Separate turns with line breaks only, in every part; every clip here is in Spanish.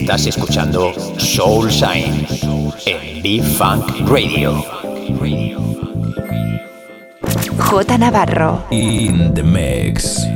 Estás escuchando Soul Shine en B-Funk Radio.
J Navarro.
In the mix.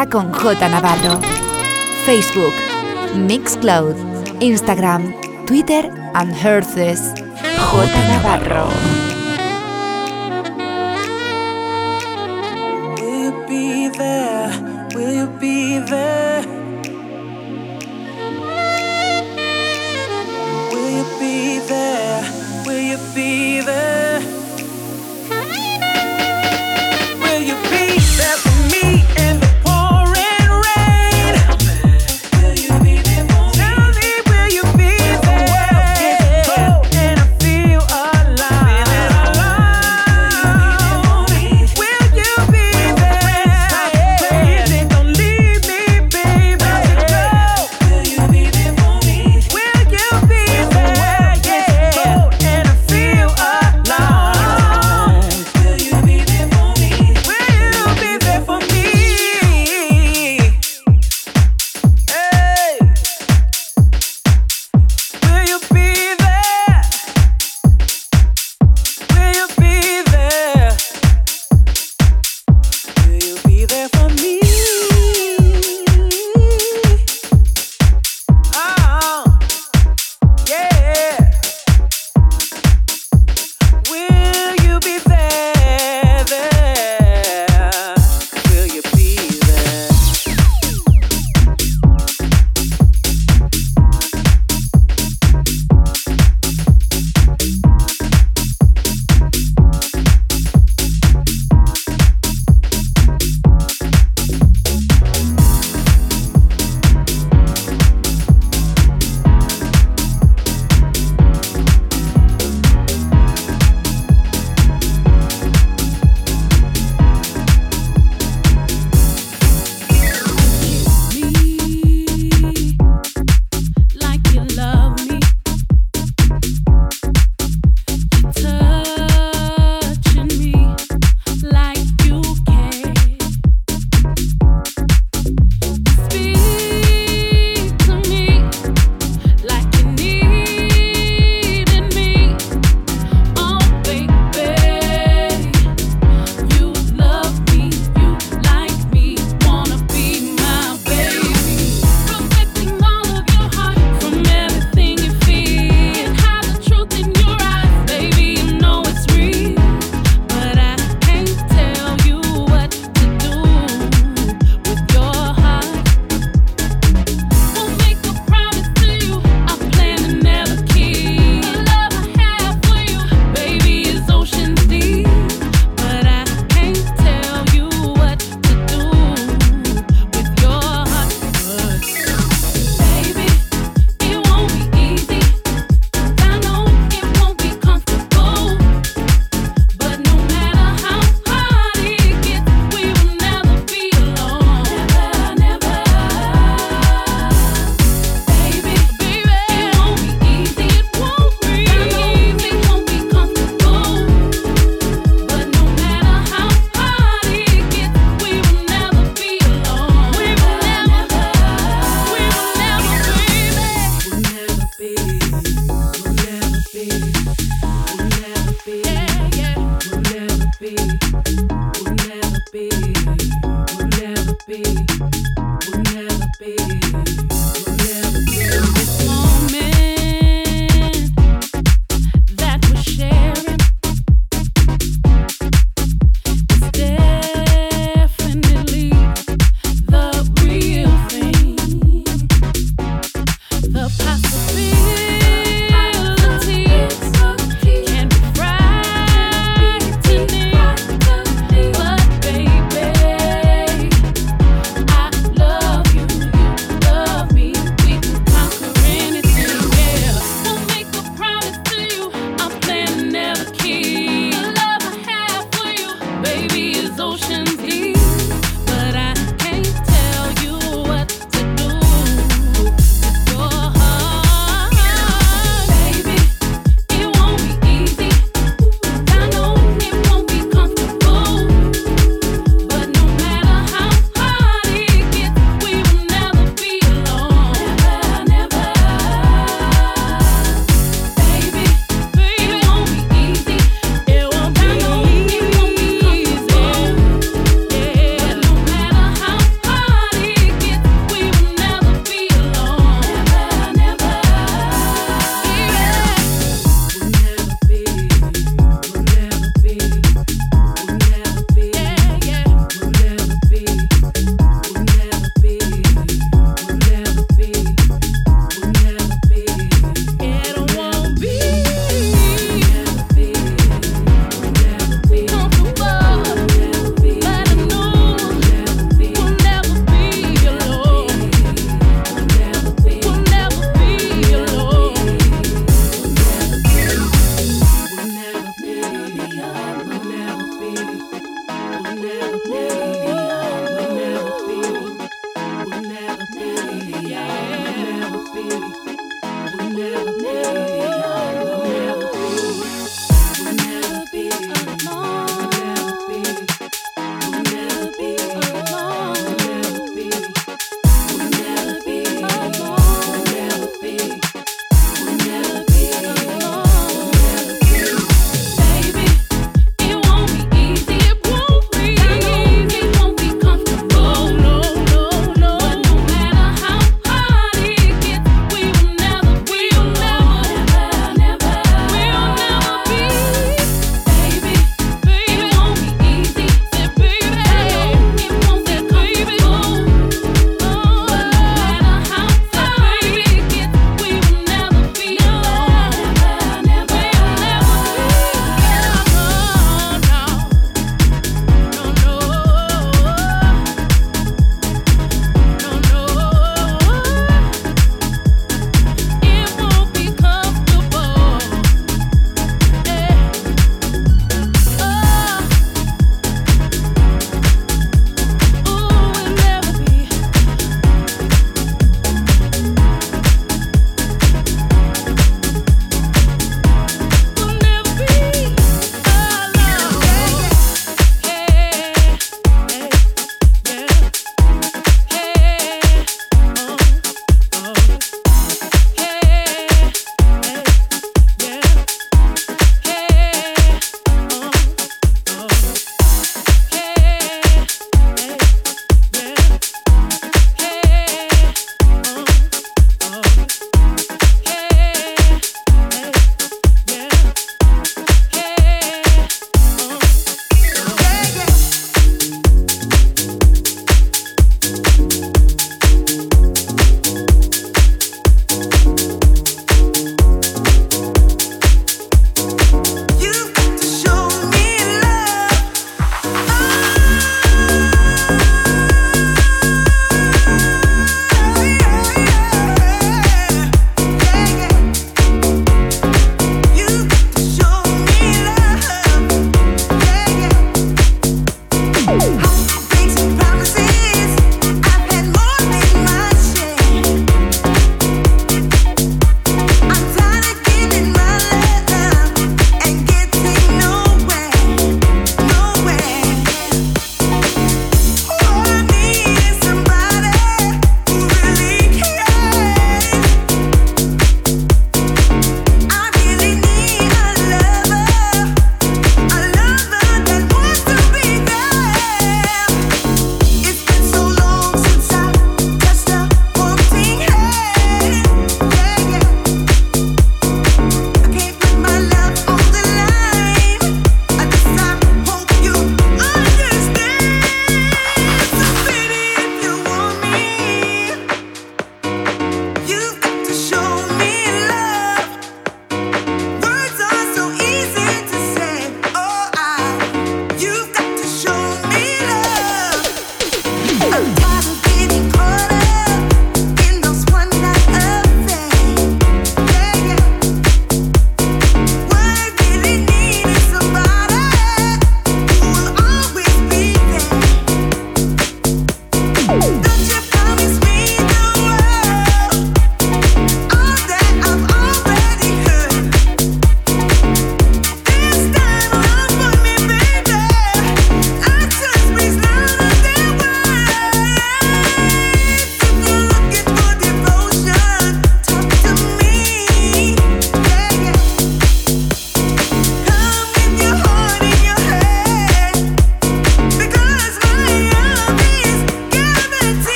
Conecta con J Navarro. Facebook, Mixcloud, Instagram, Twitter and Herces. J Navarro.
Will you be there? Will you be there? Will you be there? Will you be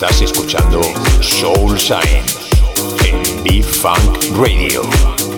Estás escuchando
Soul
Sign en B-Funk Radio.